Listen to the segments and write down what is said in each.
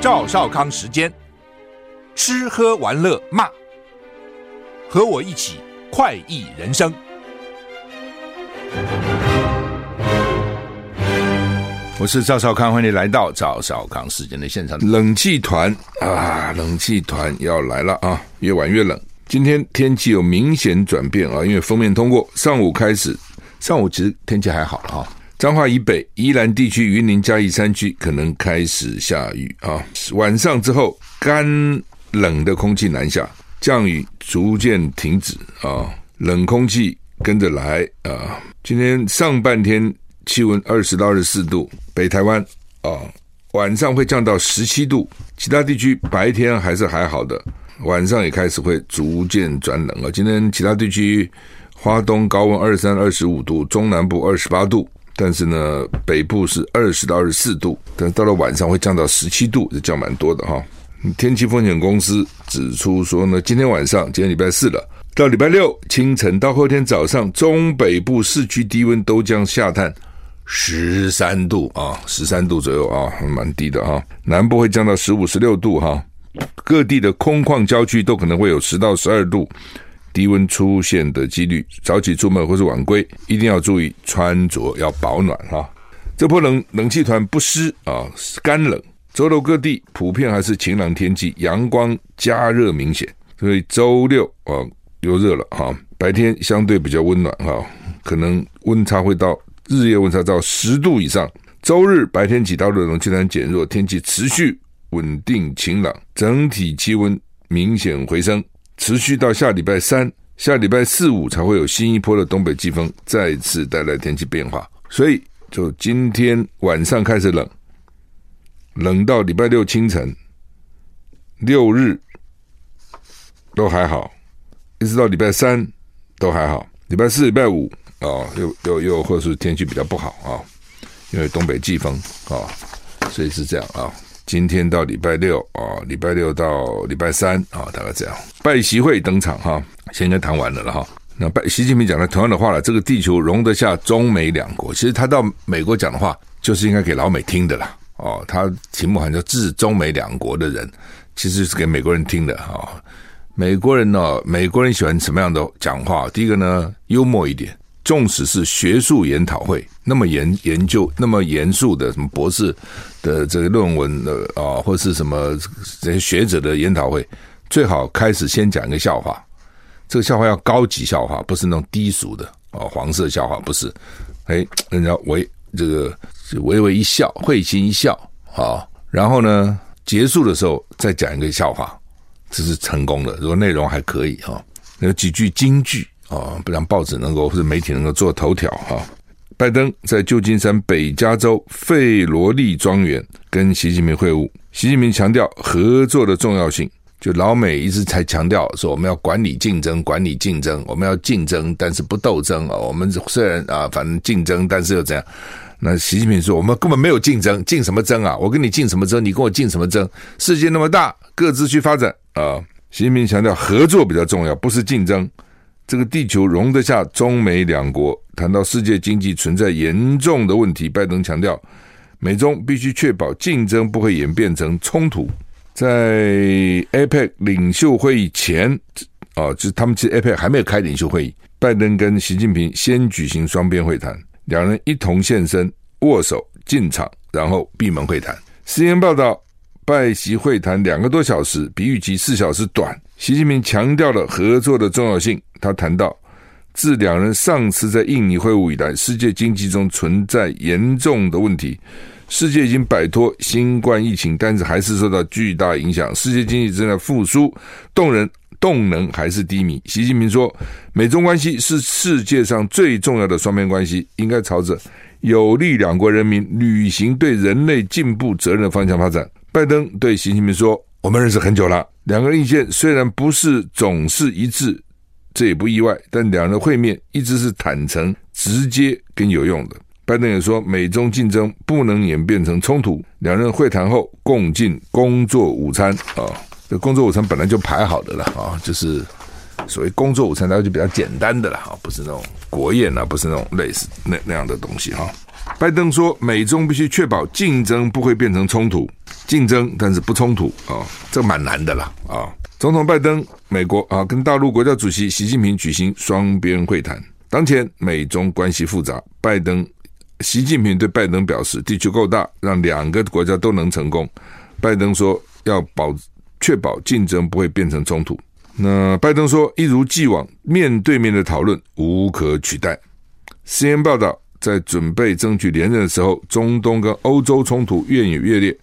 赵少康时间，吃喝玩乐骂，和我一起快意人生。我是赵少康，欢迎你来到赵少康时间的现场。冷气团啊，冷气团要来了啊，越玩越冷。今天天气有明显转变啊，因为封面通过，上午开始，上午其实天气还好了啊。彰化以北、宜兰地区、云林嘉义山区可能开始下雨啊。晚上之后，干冷的空气南下，降雨逐渐停止啊。冷空气跟着来啊。今天上半天气温二十到二十四度，北台湾啊，晚上会降到十七度。其他地区白天还是还好的，晚上也开始会逐渐转冷啊。今天其他地区，花东高温二十三、二十五度，中南部二十八度。但是呢，北部是二十到二十四度，但是到了晚上会降到十七度，这降蛮多的哈。天气风险公司指出说呢，今天晚上，今天礼拜四了，到礼拜六清晨到后天早上，中北部市区低温都将下探十三度啊，十三度左右啊，蛮低的哈。南部会降到十五、十六度哈，各地的空旷郊区都可能会有十到十二度。低温出现的几率，早起出门或是晚归，一定要注意穿着要保暖哈。这波冷冷气团不湿啊，干冷。周六各地普遍还是晴朗天气，阳光加热明显，所以周六啊又热了哈。白天相对比较温暖哈，可能温差会到日夜温差到十度以上。周日白天起到的冷气团减弱，天气持续稳定晴朗，整体气温明显回升。持续到下礼拜三、下礼拜四五才会有新一波的东北季风再次带来天气变化，所以就今天晚上开始冷，冷到礼拜六清晨，六日都还好，一直到礼拜三都还好，礼拜四、礼拜五啊、又又又或是天气比较不好啊、因为东北季风啊、所以是这样啊。今天到礼拜六啊，礼拜六到礼拜三啊，大概这样。拜习会登场哈，先跟谈完了了哈。那拜习近平讲的同样的话了，这个地球容得下中美两国。其实他到美国讲的话，就是应该给老美听的啦。哦，他题目好像叫致中美两国的人，其实是给美国人听的哈。美国人呢，美国人喜欢什么样的讲话？第一个呢，幽默一点。纵使是学术研讨会，那么研研究那么严肃的什么博士的这个论文的啊，或是什么这些学者的研讨会，最好开始先讲一个笑话。这个笑话要高级笑话，不是那种低俗的啊，黄色笑话不是。哎，人家微这个微微一笑，会心一笑啊，然后呢，结束的时候再讲一个笑话，这是成功的。如果内容还可以哈，有几句金句。啊，不让报纸能够或者媒体能够做头条哈。拜登在旧金山北加州费罗利庄园跟习近平会晤，习近平强调合作的重要性。就老美一直才强调说，我们要管理竞争，管理竞争，我们要竞争，但是不斗争啊。我们虽然啊，反正竞争，但是又怎样？那习近平说，我们根本没有竞争，竞什么争啊？我跟你竞什么争？你跟我竞什么争？世界那么大，各自去发展啊。习近平强调合作比较重要，不是竞争。这个地球容得下中美两国。谈到世界经济存在严重的问题，拜登强调，美中必须确保竞争不会演变成冲突。在 APEC 领袖会议前，啊，就他们其实 APEC 还没有开领袖会议，拜登跟习近平先举行双边会谈，两人一同现身握手进场，然后闭门会谈。CNN 报道，拜习会谈两个多小时，比预期四小时短。习近平强调了合作的重要性。他谈到，自两人上次在印尼会晤以来，世界经济中存在严重的问题。世界已经摆脱新冠疫情，但是还是受到巨大影响。世界经济正在复苏，动人动能还是低迷。习近平说，美中关系是世界上最重要的双边关系，应该朝着有利两国人民履行对人类进步责任的方向发展。拜登对习近平说：“我们认识很久了，两个人意见虽然不是总是一致，这也不意外，但两人会面一直是坦诚、直接跟有用的。”拜登也说，美中竞争不能演变成冲突。两人会谈后共进工作午餐啊，这工作午餐本来就排好的了啊，就是所谓工作午餐，那就比较简单的了啊，不是那种国宴啊，不是那种类似那那样的东西哈。拜登说，美中必须确保竞争不会变成冲突，竞争但是不冲突啊，这蛮难的了啊。总统拜登，美国啊，跟大陆国家主席习近平举行双边会谈。当前美中关系复杂，拜登。习近平对拜登表示：“地球够大，让两个国家都能成功。”拜登说：“要保确保竞争不会变成冲突。”那拜登说：“一如既往，面对面的讨论无可取代。” CNN 报道，在准备争取连任的时候，中东跟欧洲冲突越演越烈。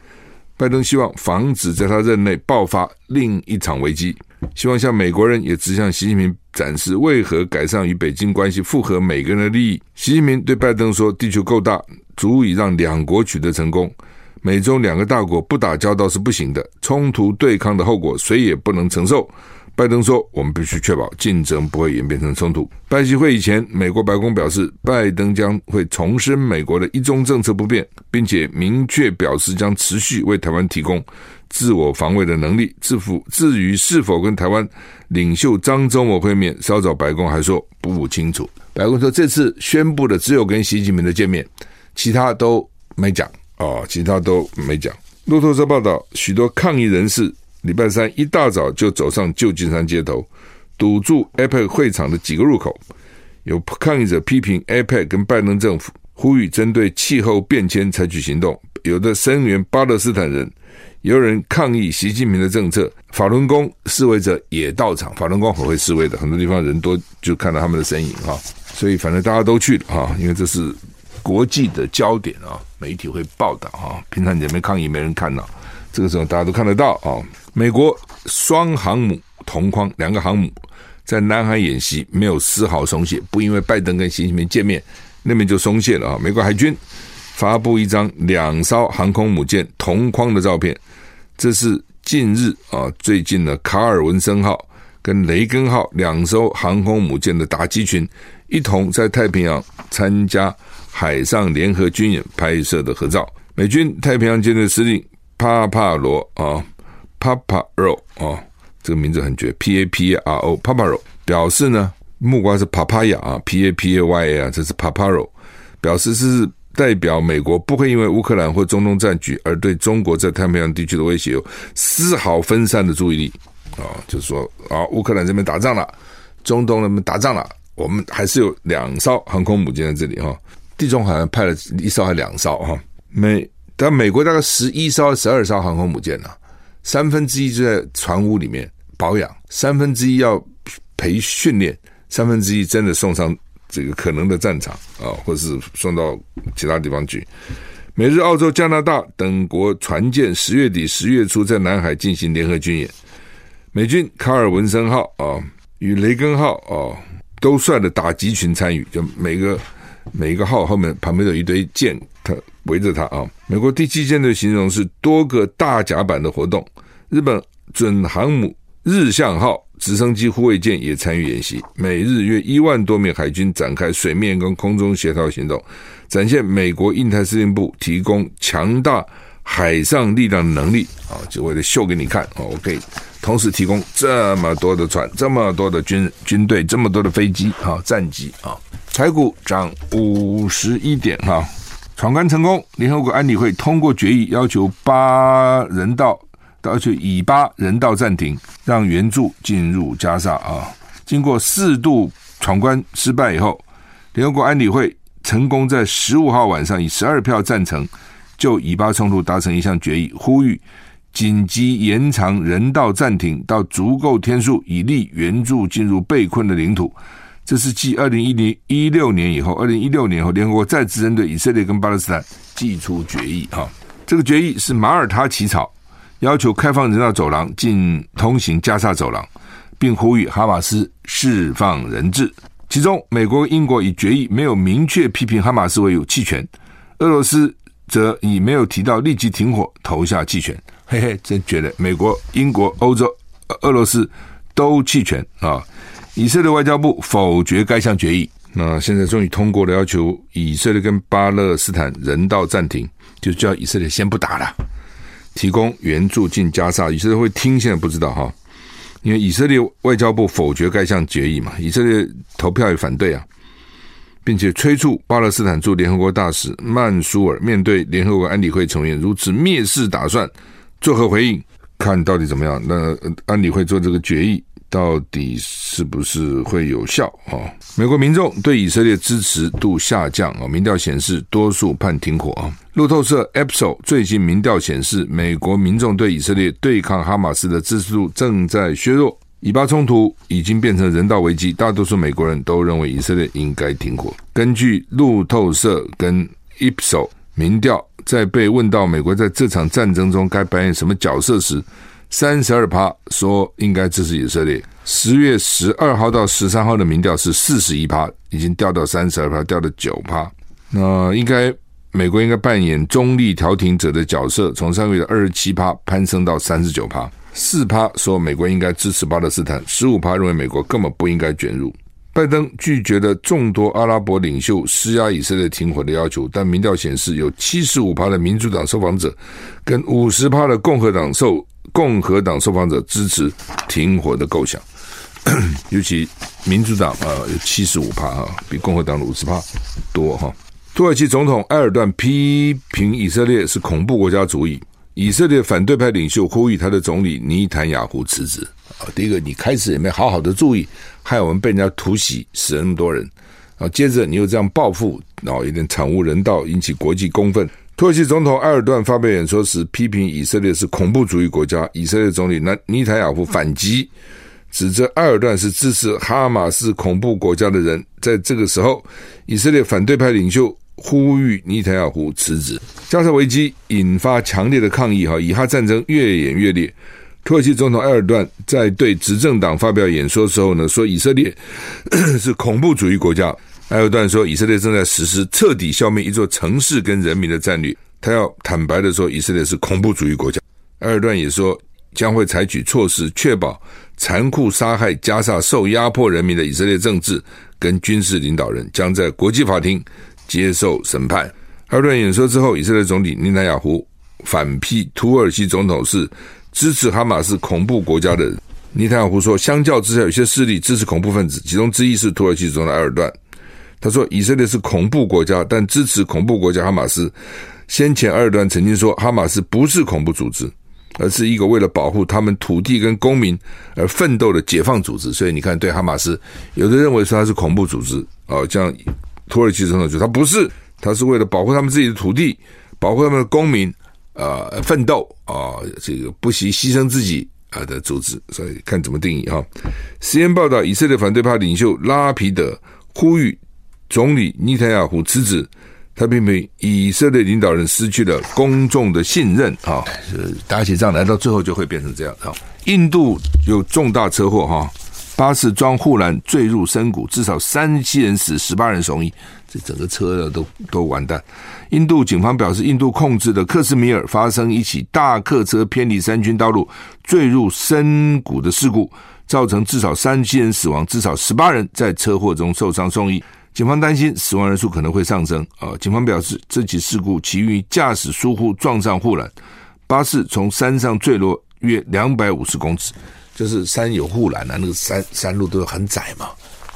拜登希望防止在他任内爆发另一场危机。希望向美国人，也直向习近平展示为何改善与北京关系符合每个人的利益。习近平对拜登说：“地球够大，足以让两国取得成功。美中两个大国不打交道是不行的，冲突对抗的后果谁也不能承受。”拜登说：“我们必须确保竞争不会演变成冲突。”拜习会以前，美国白宫表示，拜登将会重申美国的一中政策不变，并且明确表示将持续为台湾提供自我防卫的能力。至乎至于是否跟台湾领袖张忠谋会面，稍早白宫还说不清楚。白宫说，这次宣布的只有跟习近平的见面，其他都没讲哦，其他都没讲。路透社报道，许多抗议人士。礼拜三一大早就走上旧金山街头，堵住 APEC 会场的几个入口。有抗议者批评 APEC 跟拜登政府，呼吁针对气候变迁采取行动。有的声援巴勒斯坦人，有人抗议习近平的政策。法轮功示威者也到场，法轮功很会示威的，很多地方人多，就看到他们的身影哈。所以反正大家都去了哈，因为这是国际的焦点啊，媒体会报道哈。平常你没抗议没人看到，这个时候大家都看得到啊。美国双航母同框，两个航母在南海演习，没有丝毫松懈。不因为拜登跟习近平见面，那边就松懈了啊！美国海军发布一张两艘航空母舰同框的照片，这是近日啊，最近的卡尔文森号跟雷根号两艘航空母舰的打击群一同在太平洋参加海上联合军演拍摄的合照。美军太平洋舰队司令帕帕罗啊。Paparo 哦，这个名字很绝，P A P A R O Paparo 表示呢，木瓜是 Papaya 啊，P A P A Y A 啊，这是 Paparo 表示是代表美国不会因为乌克兰或中东战局而对中国在太平洋地区的威胁有丝毫分散的注意力。啊，就是说啊，乌克兰这边打仗了，中东那边打仗了，我们还是有两艘航空母舰在这里哈，地中海派了一艘还两艘哈，美但美国大概十一艘十二艘航空母舰呢。三分之一就在船坞里面保养，三分之一要培训练，三分之一真的送上这个可能的战场啊，或是送到其他地方去。美日、澳洲、加拿大等国船舰十月底、十月初在南海进行联合军演，美军卡尔文森号啊与雷根号啊都率了打击群参与，就每个每一个号后面旁边有一堆舰。它围着他啊！美国第七舰队形容是多个大甲板的活动。日本准航母日向号直升机护卫舰也参与演习。美日约一万多名海军展开水面跟空中协调行动，展现美国印太司令部提供强大海上力量的能力啊！就为了秀给你看啊！我可以同时提供这么多的船、这么多的军军队、这么多的飞机啊、战机啊！台股涨五十一点哈。闯关成功，联合国安理会通过决议，要求巴人道，要求以巴人道暂停，让援助进入加沙啊。经过四度闯关失败以后，联合国安理会成功在十五号晚上以十二票赞成，就以巴冲突达成一项决议，呼吁紧急延长人道暂停到足够天数，以利援助进入被困的领土。这是继二零一零一六年以后，二零一六年后，联合国再次针对以色列跟巴勒斯坦祭出决议。哈，这个决议是马耳他起草，要求开放人道走廊进通行加沙走廊，并呼吁哈马斯释放人质。其中，美国、英国以决议没有明确批评哈马斯为有弃权，俄罗斯则以没有提到立即停火投下弃权。嘿嘿，真觉得美国、英国、欧洲、俄罗斯都弃权啊！以色列外交部否决该项决议。那现在终于通过了，要求以色列跟巴勒斯坦人道暂停，就叫以色列先不打了，提供援助进加沙。以色列会听？现在不知道哈。因为以色列外交部否决该项决议嘛，以色列投票也反对啊，并且催促巴勒斯坦驻联合国大使曼苏尔面对联合国安理会成员如此蔑视打算，作何回应？看到底怎么样？那安理会做这个决议。到底是不是会有效啊？美国民众对以色列支持度下降啊，民调显示多数判停火啊。路透社 Ipsos 最近民调显示，美国民众对以色列对抗哈马斯的支持度正在削弱。以巴冲突已经变成人道危机，大多数美国人都认为以色列应该停火。根据路透社跟 Ipsos 民调，在被问到美国在这场战争中该扮演什么角色时，三十二趴说应该支持以色列。十月十二号到十三号的民调是四十一趴，已经掉到三十二趴，掉到九趴。那应该美国应该扮演中立调停者的角色，从上个月的二十七趴攀升到三十九趴。四趴说美国应该支持巴勒斯坦，十五趴认为美国根本不应该卷入。拜登拒绝了众多阿拉伯领袖施压以色列停火的要求，但民调显示有七十五趴的民主党受访者跟五十趴的共和党受。共和党受访者支持停火的构想，尤其民主党啊有七十五趴哈，比共和党的五十趴多哈。土耳其总统埃尔段批评以色列是恐怖国家主义，以色列反对派领袖呼吁他的总理尼坦雅胡辞职啊。第一个，你开始也没好好的注意，害我们被人家突袭死了那么多人啊。接着你又这样报复，然后有点惨无人道，引起国际公愤。土耳其总统埃尔段发表演说时，批评以色列是恐怖主义国家。以色列总理南尼塔雅胡反击，指责埃尔段是支持哈马斯恐怖国家的人。在这个时候，以色列反对派领袖呼吁尼塔雅胡辞职。加沙危机引发强烈的抗议，哈，以哈战争越演越烈。土耳其总统埃尔段在对执政党发表演说时候呢，说以色列 是恐怖主义国家。埃尔段说，以色列正在实施彻底消灭一座城市跟人民的战略。他要坦白的说，以色列是恐怖主义国家。埃尔段也说，将会采取措施，确保残酷杀害加萨受压迫人民的以色列政治跟军事领导人将在国际法庭接受审判。埃尔段演说之后，以色列总理内塔雅胡反批土耳其总统是支持哈马斯恐怖国家的人。内塔雅胡说，相较之下，有些势力支持恐怖分子，其中之一是土耳其总统埃尔段。他说：“以色列是恐怖国家，但支持恐怖国家哈马斯。先前二段曾经说，哈马斯不是恐怖组织，而是一个为了保护他们土地跟公民而奋斗的解放组织。所以你看，对哈马斯，有的认为说他是恐怖组织啊，像土耳其总统说他不是，他是为了保护他们自己的土地，保护他们的公民，呃，奋斗啊，这个不惜牺牲自己啊的组织。所以看怎么定义哈。实验报道，以色列反对派领袖拉皮德呼吁。”总理尼坦亚胡辞职，他批评以色列领导人失去了公众的信任啊！打起仗来到最后就会变成这样啊！印度有重大车祸哈，巴士装护栏坠入深谷，至少三十七人死，十八人送医，这整个车都都完蛋。印度警方表示，印度控制的克什米尔发生一起大客车偏离山区道路坠入深谷的事故，造成至少三十七人死亡，至少十八人在车祸中受伤送医。警方担心死亡人数可能会上升啊！警方表示，这起事故起于驾驶疏忽撞上护栏，巴士从山上坠落约两百五十公尺，就是山有护栏啊，那个山山路都很窄嘛。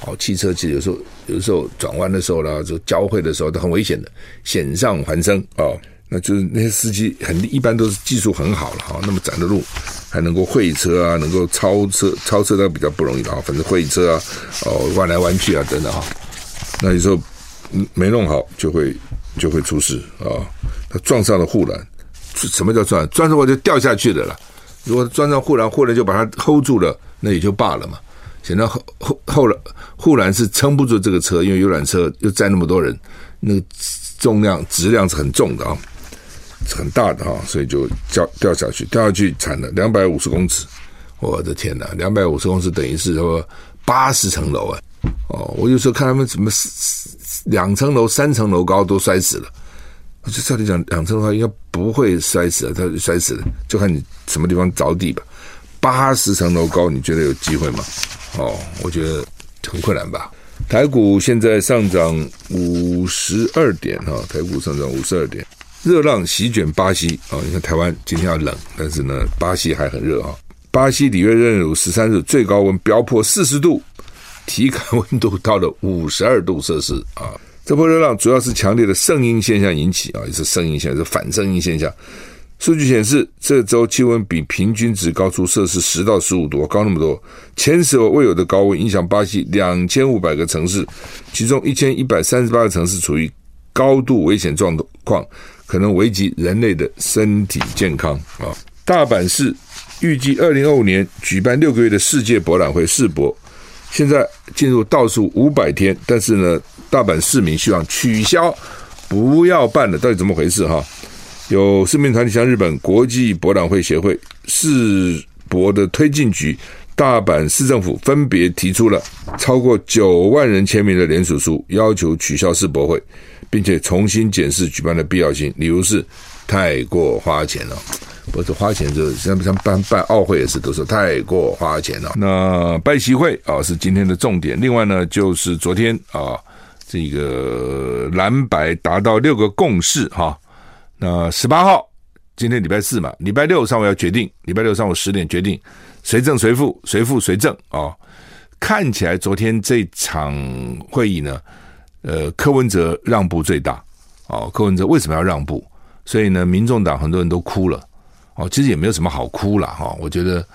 哦，汽车其实有时候有时候转弯的时候呢，就交汇的时候都很危险的，险象环生啊！那就是那些司机很一般都是技术很好了哈，那么窄的路还能够会车啊，能够超车超车都比较不容易的啊，反正会车啊，哦弯来弯去啊等等哈。那有时候没弄好就会就会出事啊！他撞上了护栏，什么叫撞？撞上我就掉下去的了。如果撞上护栏，护栏就把它 hold 住了，那也就罢了嘛。现在后后后来护栏是撑不住这个车，因为游览车又载那么多人，那个重量质量是很重的啊，很大的啊，所以就掉掉下去，掉下去惨了，两百五十公尺我的天哪，两百五十公尺等于是说八十层楼啊！哦，我有时候看他们怎么两层楼、三层楼高都摔死了。我就照理讲，两层楼应该不会摔死了，他摔死了，就看你什么地方着地吧。八十层楼高，你觉得有机会吗？哦，我觉得很困难吧。台股现在上涨五十二点哈，台股上涨五十二点，热浪席卷巴西啊！你看台湾今天要冷，但是呢，巴西还很热啊。巴西里约热内卢十三日最高温飙破四十度，体感温度到了五十二度摄氏啊！这波热浪主要是强烈的圣音现象引起啊，也是声音现象，是反声音现象。数据显示，这周气温比平均值高出摄氏十到十五度，高那么多，前所未有的高温影响巴西两千五百个城市，其中一千一百三十八个城市处于高度危险状况，可能危及人类的身体健康啊！大阪市预计二零二五年举办六个月的世界博览会世博，现在进入倒数五百天，但是呢，大阪市民希望取消，不要办了，到底怎么回事哈？有市民团体向日本国际博览会协会、世博的推进局、大阪市政府分别提出了超过九万人签名的联署书，要求取消世博会，并且重新检视举办的必要性，理由是太过花钱了。不是花钱，就像像办办奥会也是，都是太过花钱了。那拜习会啊是今天的重点，另外呢就是昨天啊这个蓝白达到六个共识哈。那十八号，今天礼拜四嘛，礼拜六上午要决定，礼拜六上午十点决定谁正谁负，谁负谁正啊、看起来昨天这场会议呢，呃，柯文哲让步最大哦。柯文哲为什么要让步？所以呢，民众党很多人都哭了哦。其实也没有什么好哭了哈、哦。我觉得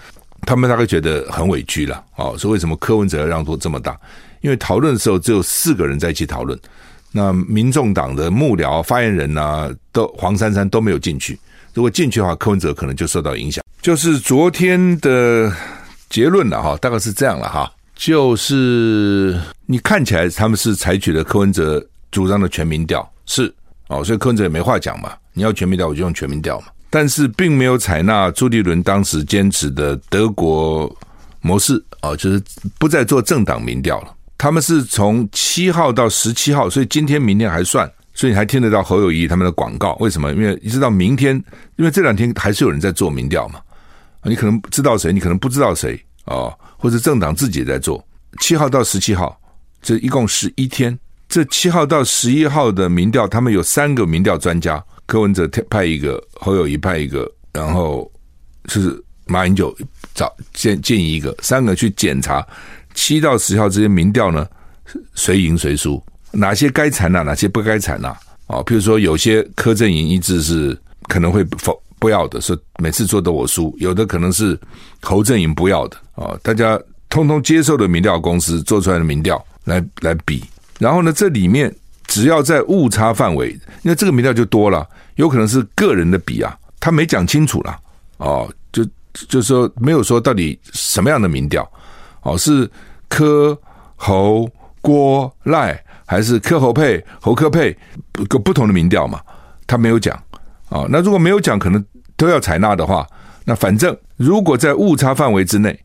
他们大概觉得很委屈了哦。说为什么柯文哲让步这么大？因为讨论的时候只有四个人在一起讨论。那民众党的幕僚、发言人啊，都黄珊珊都没有进去。如果进去的话，柯文哲可能就受到影响。就是昨天的结论了哈，大概是这样了哈。就是你看起来他们是采取了柯文哲主张的全民调，是哦，所以柯文哲也没话讲嘛。你要全民调，我就用全民调嘛。但是并没有采纳朱立伦当时坚持的德国模式哦，就是不再做政党民调了。他们是从七号到十七号，所以今天、明天还算，所以你还听得到侯友谊他们的广告。为什么？因为一直到明天，因为这两天还是有人在做民调嘛。你可能知道谁，你可能不知道谁哦，或者政党自己也在做。七号到十七号，这一共十一天。这七号到十一号的民调，他们有三个民调专家，柯文哲派一个，侯友谊派一个，然后是马英九找建建议一个，三个去检查。七到十号这些民调呢，谁赢谁输？哪些该采纳，哪些不该采纳？啊，譬如说有些柯阵营一直是可能会否不要的，说每次做的我输；有的可能是侯阵营不要的啊，大家通通接受的民调公司做出来的民调来来比，然后呢，这里面只要在误差范围，那这个民调就多了，有可能是个人的比啊，他没讲清楚了哦，就就说没有说到底什么样的民调。哦，是柯侯郭赖，还是柯侯配侯柯配？个不同的民调嘛，他没有讲。哦，那如果没有讲，可能都要采纳的话，那反正如果在误差范围之内，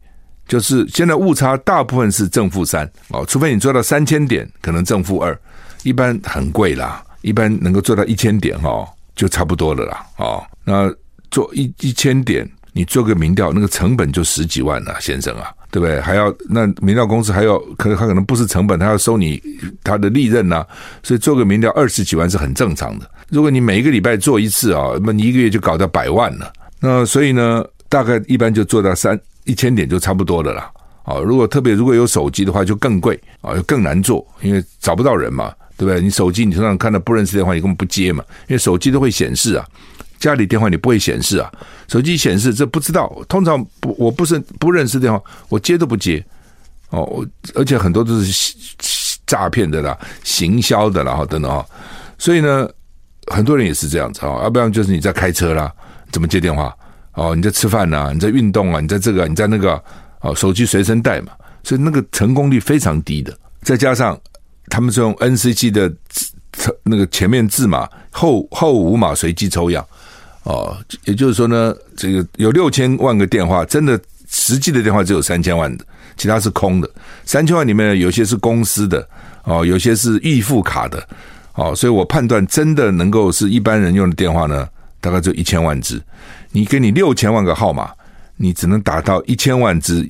就是现在误差大部分是正负三哦，除非你做到三千点，可能正负二，一般很贵啦，一般能够做到一千点哦，就差不多了啦。哦，那做一一千点，你做个民调，那个成本就十几万了，先生啊。对不对？还要那民调公司还要，可能他可能不是成本，他要收你他的利润呐、所以做个民调二十几万是很正常的。如果你每一个礼拜做一次啊，那你一个月就搞到百万了。那所以呢，大概一般就做到三一千点就差不多的啦。啊，如果特别如果有手机的话，就更贵啊，就更难做，因为找不到人嘛，对不对？你手机你通常看到不认识电话，你根本不接嘛，因为手机都会显示啊。家里电话你不会显示啊，手机显示这不知道。通常不，我不是不认识电话，我接都不接。哦，而且很多都是诈骗的啦、行销的啦，哈等等哈。所以呢，很多人也是这样子啊，要不然就是你在开车啦，怎么接电话？哦，你在吃饭呐，你在运动啊，你在这个，你在那个，哦，手机随身带嘛，所以那个成功率非常低的。再加上他们是用 NCG 的那个前面字码，后后五码随机抽样。哦，也就是说呢，这个有六千万个电话，真的实际的电话只有三千万的，其他是空的。三千万里面有些是公司的哦，有些是预付卡的哦，所以我判断真的能够是一般人用的电话呢，大概就一千万只。你给你六千万个号码，你只能打到一千万只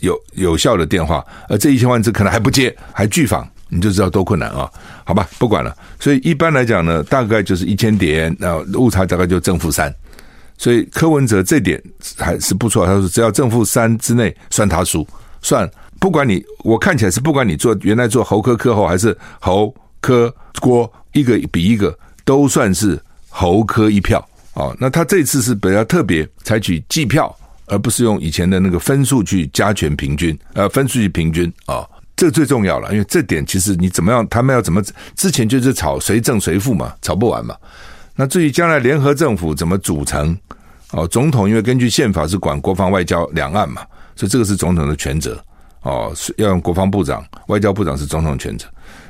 有有效的电话，而这一千万只可能还不接，还拒访。你就知道多困难啊！好吧，不管了。所以一般来讲呢，大概就是一千点，那误差大概就正负三。所以柯文哲这点还是不错。他说只要正负三之内算他输，算不管你我看起来是不管你做原来做侯科科后还是侯科郭一个比一个都算是侯科一票哦。那他这次是比较特别，采取计票，而不是用以前的那个分数去加权平均，呃，分数去平均啊。这最重要了，因为这点其实你怎么样，他们要怎么之前就是吵谁正谁负嘛，吵不完嘛。那至于将来联合政府怎么组成，哦，总统因为根据宪法是管国防外交两岸嘛，所以这个是总统的权责哦，要用国防部长、外交部长是总统权责。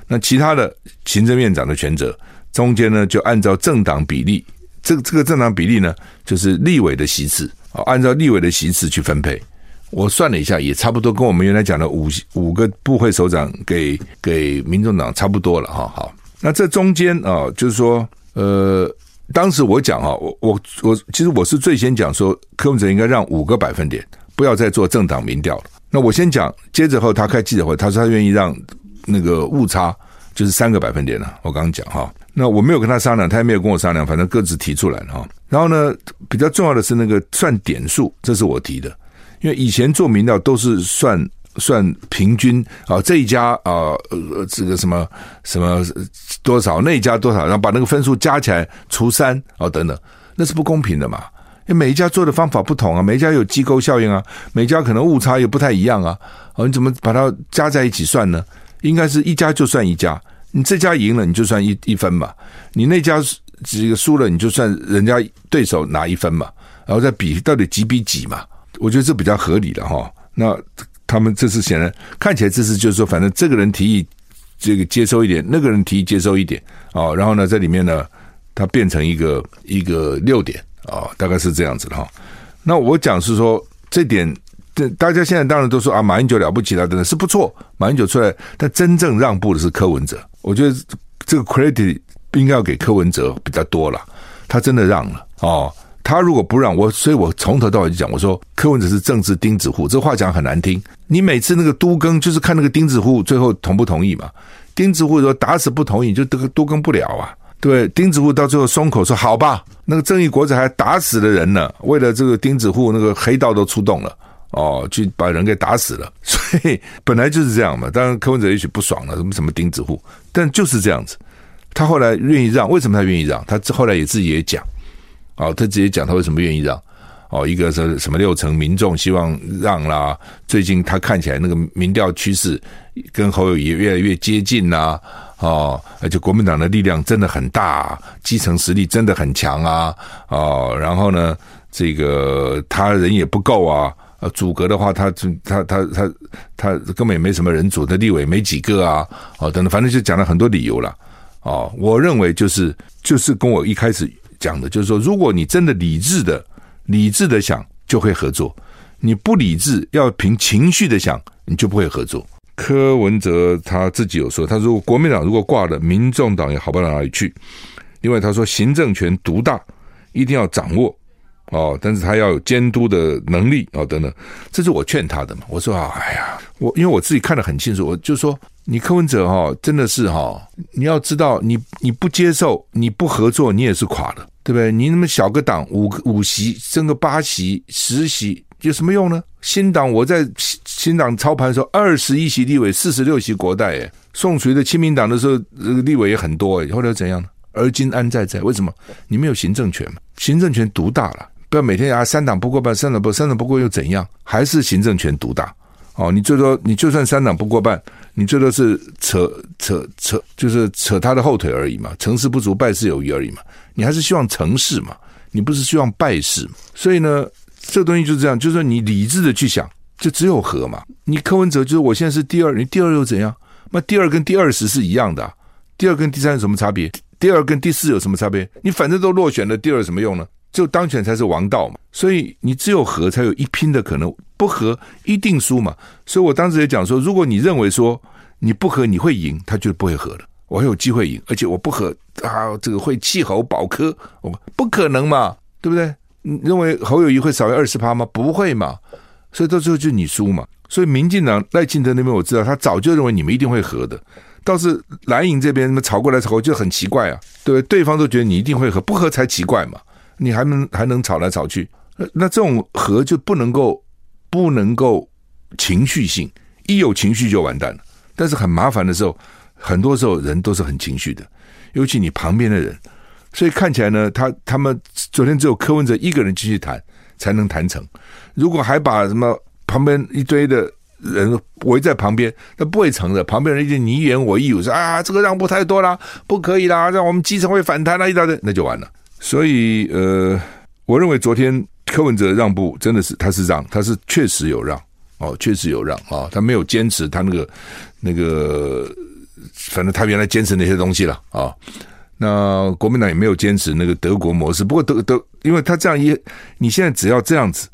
那其他的行政院长的权责，中间呢就按照政党比例，这个这个政党比例呢就是立委的席次啊，按照立委的席次去分配。我算了一下，也差不多跟我们原来讲的五五个部会首长给给民众党差不多了哈。好，那这中间啊，就是说，呃，当时我讲哈，我我我，其实我是最先讲说，柯文哲应该让五个百分点，不要再做政党民调了。那我先讲，接着后他开记者会，他说他愿意让那个误差就是三个百分点了。我刚刚讲哈，那我没有跟他商量，他也没有跟我商量，反正各自提出来了哈。然后呢，比较重要的是那个算点数，这是我提的。因为以前做民调都是算算平均啊，这一家啊呃这个什么什么多少，那一家多少，然后把那个分数加起来除三啊等等，那是不公平的嘛。因为每一家做的方法不同啊，每一家有机构效应啊，每家可能误差也不太一样啊。哦，你怎么把它加在一起算呢？应该是一家就算一家，你这家赢了你就算一一分嘛，你那家这个输了你就算人家对手拿一分嘛，然后再比到底几比几嘛。我觉得这比较合理的哈。那他们这次显然看起来，这次就是说，反正这个人提议这个接收一点，那个人提议接收一点啊。然后呢，在里面呢，它变成一个一个六点啊，大概是这样子的哈。那我讲是说，这点这大家现在当然都说啊，马英九了不起了，真的是不错。马英九出来，但真正让步的是柯文哲。我觉得这个 credit 应该要给柯文哲比较多了，他真的让了哦。他如果不让我，所以我从头到尾就讲，我说柯文哲是政治钉子户，这话讲很难听。你每次那个都更，就是看那个钉子户最后同不同意嘛。钉子户说打死不同意，就这个都更不了啊。对，钉子户到最后松口说好吧。那个正义国者还打死了人呢，为了这个钉子户，那个黑道都出动了哦，去把人给打死了。所以本来就是这样嘛。当然柯文哲也许不爽了，什么什么钉子户，但就是这样子。他后来愿意让，为什么他愿意让？他后来也自己也讲。哦，他直接讲他为什么愿意让？哦，一个是什么六成民众希望让啦，最近他看起来那个民调趋势跟侯友宜越来越接近呐，哦，而且国民党的力量真的很大，基层实力真的很强啊，哦，然后呢，这个他人也不够啊，呃，组阁的话，他他他他他根本也没什么人阻的立委没几个啊，哦，等等，反正就讲了很多理由了，哦，我认为就是就是跟我一开始。讲的就是说，如果你真的理智的、理智的想，就会合作；你不理智，要凭情绪的想，你就不会合作。柯文哲他自己有说，他说国民党如果挂了，民众党也好不到哪里去。另外，他说行政权独大，一定要掌握哦，但是他要有监督的能力哦，等等。这是我劝他的嘛。我说啊，哎呀，我因为我自己看得很清楚，我就说。你柯文哲哈，真的是哈，你要知道，你你不接受，你不合作，你也是垮的，对不对？你那么小个党，五五席升个八席、十席，有什么用呢？新党我在新新党操盘的时候，二十一席立委，四十六席国代，诶，宋楚瑜的亲民党的时候，这个立委也很多，诶，后来怎样呢？而今安在在？为什么？你没有行政权嘛？行政权独大了，不要每天啊，三党不过半，三党不三党不过又怎样？还是行政权独大？哦，你最多你就算三党不过半。你最多是扯扯扯，就是扯他的后腿而已嘛。成事不足，败事有余而已嘛。你还是希望成事嘛，你不是希望败事。所以呢，这东西就是这样，就是你理智的去想，就只有和嘛。你柯文哲就是我现在是第二，你第二又怎样？那第二跟第二十是一样的，第二跟第三有什么差别？第二跟第四有什么差别？你反正都落选了，第二有什么用呢？就当选才是王道嘛。所以你只有和才有一拼的可能，不和一定输嘛。所以我当时也讲说，如果你认为说你不和你会赢，他就不会和了。我还有机会赢，而且我不和啊，这个会弃侯保科，我不可能嘛，对不对？你认为侯友谊会少于二十趴吗？不会嘛。所以到最后就你输嘛。所以民进党赖清德那边我知道，他早就认为你们一定会和的。倒是蓝营这边什么吵过来吵过去就很奇怪啊，对，对方都觉得你一定会和，不和才奇怪嘛。你还能还能吵来吵去？那这种和就不能够不能够情绪性，一有情绪就完蛋了。但是很麻烦的时候，很多时候人都是很情绪的，尤其你旁边的人。所以看起来呢，他他们昨天只有柯文哲一个人继续谈才能谈成。如果还把什么旁边一堆的人围在旁边，那不会成的。旁边人一定你一言我一语，说啊这个让步太多了，不可以啦，让我们基层会反弹啦，一大堆，那就完了。所以呃，我认为昨天柯文哲让步真的是他是让，他是确实有让哦，确实有让啊、他没有坚持他那个那个，反正他原来坚持那些东西了啊。那国民党也没有坚持那个德国模式，不过德德，因为他这样一，你现在只要这样子，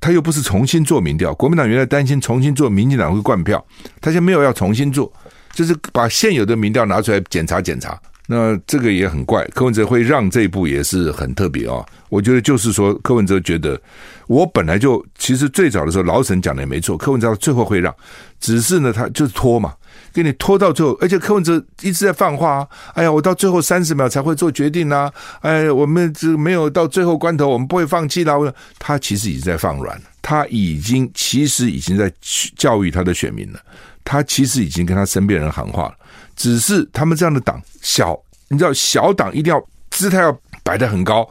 他又不是重新做民调。国民党原来担心重新做，民进党会灌票，他现在没有要重新做，就是把现有的民调拿出来检查检查。那这个也很怪，柯文哲会让这一步也是很特别哦。我觉得就是说，柯文哲觉得我本来就其实最早的时候老沈讲的也没错，柯文哲最后会让，只是呢他就是拖嘛。给你拖到最后，而且柯文哲一直在放话啊！哎呀，我到最后三十秒才会做决定呐、啊！哎，我们这没有到最后关头，我们不会放弃啦。他其实已经在放软了，他已经其实已经在教育他的选民了，他其实已经跟他身边人喊话了。只是他们这样的党小，你知道小党一定要姿态要摆得很高，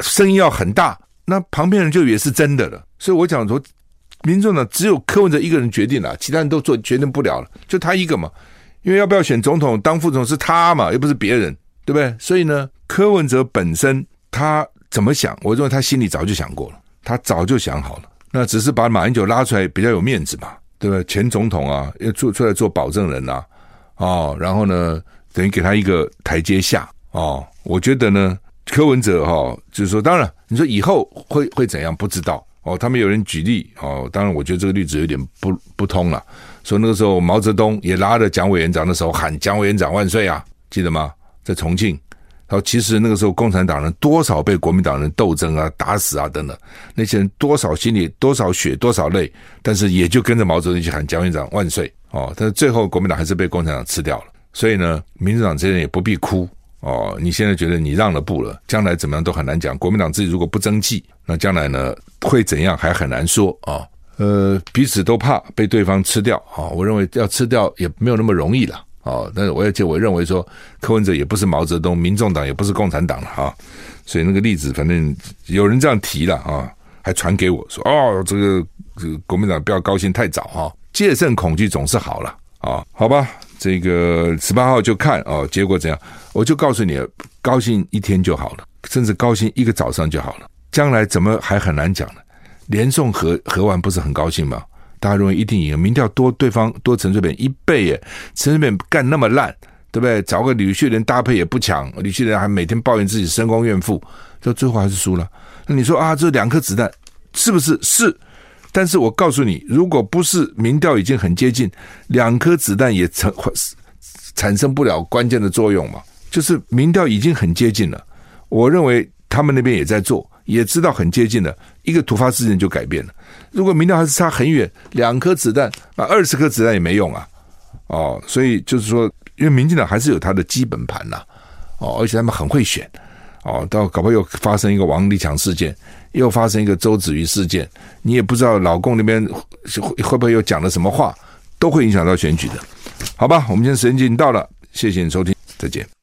声音要很大，那旁边人就也是真的了。所以我讲说。民众呢，只有柯文哲一个人决定了，其他人都做决定不了了，就他一个嘛。因为要不要选总统当副总是他嘛，又不是别人，对不对？所以呢，柯文哲本身他怎么想，我认为他心里早就想过了，他早就想好了。那只是把马英九拉出来比较有面子嘛，对不对？前总统啊，要做出来做保证人呐，哦，然后呢，等于给他一个台阶下哦。我觉得呢，柯文哲哈、哦，就是说，当然你说以后会会怎样，不知道。哦，他们有人举例哦，当然我觉得这个例子有点不不通了。说那个时候毛泽东也拉着蒋委员长的手喊“蒋委员长万岁”啊，记得吗？在重庆，然后其实那个时候共产党人多少被国民党人斗争啊、打死啊等等，那些人多少心里多少血多少泪，但是也就跟着毛泽东去喊“蒋委员长万岁”哦。但是最后国民党还是被共产党吃掉了，所以呢，民主党这些人也不必哭。哦，你现在觉得你让了步了，将来怎么样都很难讲。国民党自己如果不争气，那将来呢会怎样还很难说啊、呃，彼此都怕被对方吃掉啊、我认为要吃掉也没有那么容易了啊、哦。但是我而且我认为说，柯文哲也不是毛泽东，民众党也不是共产党了哈、哦。所以那个例子，反正有人这样提了啊、还传给我说哦，这个这个国民党不要高兴太早哈、戒慎恐惧总是好了啊、好吧。这个十八号就看哦，结果怎样？我就告诉你，高兴一天就好了，甚至高兴一个早上就好了。将来怎么还很难讲呢？连送和和完不是很高兴吗？大家认为一定赢，民调多对方多陈水扁一倍耶，陈水扁干那么烂，对不对？找个吕秀莲搭配也不强，吕秀莲还每天抱怨自己深宫怨妇，到最后还是输了。那你说啊，这两颗子弹是不是是？但是我告诉你，如果不是民调已经很接近，两颗子弹也成产生不了关键的作用嘛？就是民调已经很接近了，我认为他们那边也在做，也知道很接近了，一个突发事件就改变了。如果民调还是差很远，两颗子弹啊，二十颗子弹也没用啊！哦，所以就是说，因为民进党还是有他的基本盘呐，哦，而且他们很会选。哦，到搞不好又发生一个王立强事件，又发生一个周子瑜事件，你也不知道老共那边会会不会又讲了什么话，都会影响到选举的，好吧？我们今天时间已经到了，谢谢你收听，再见。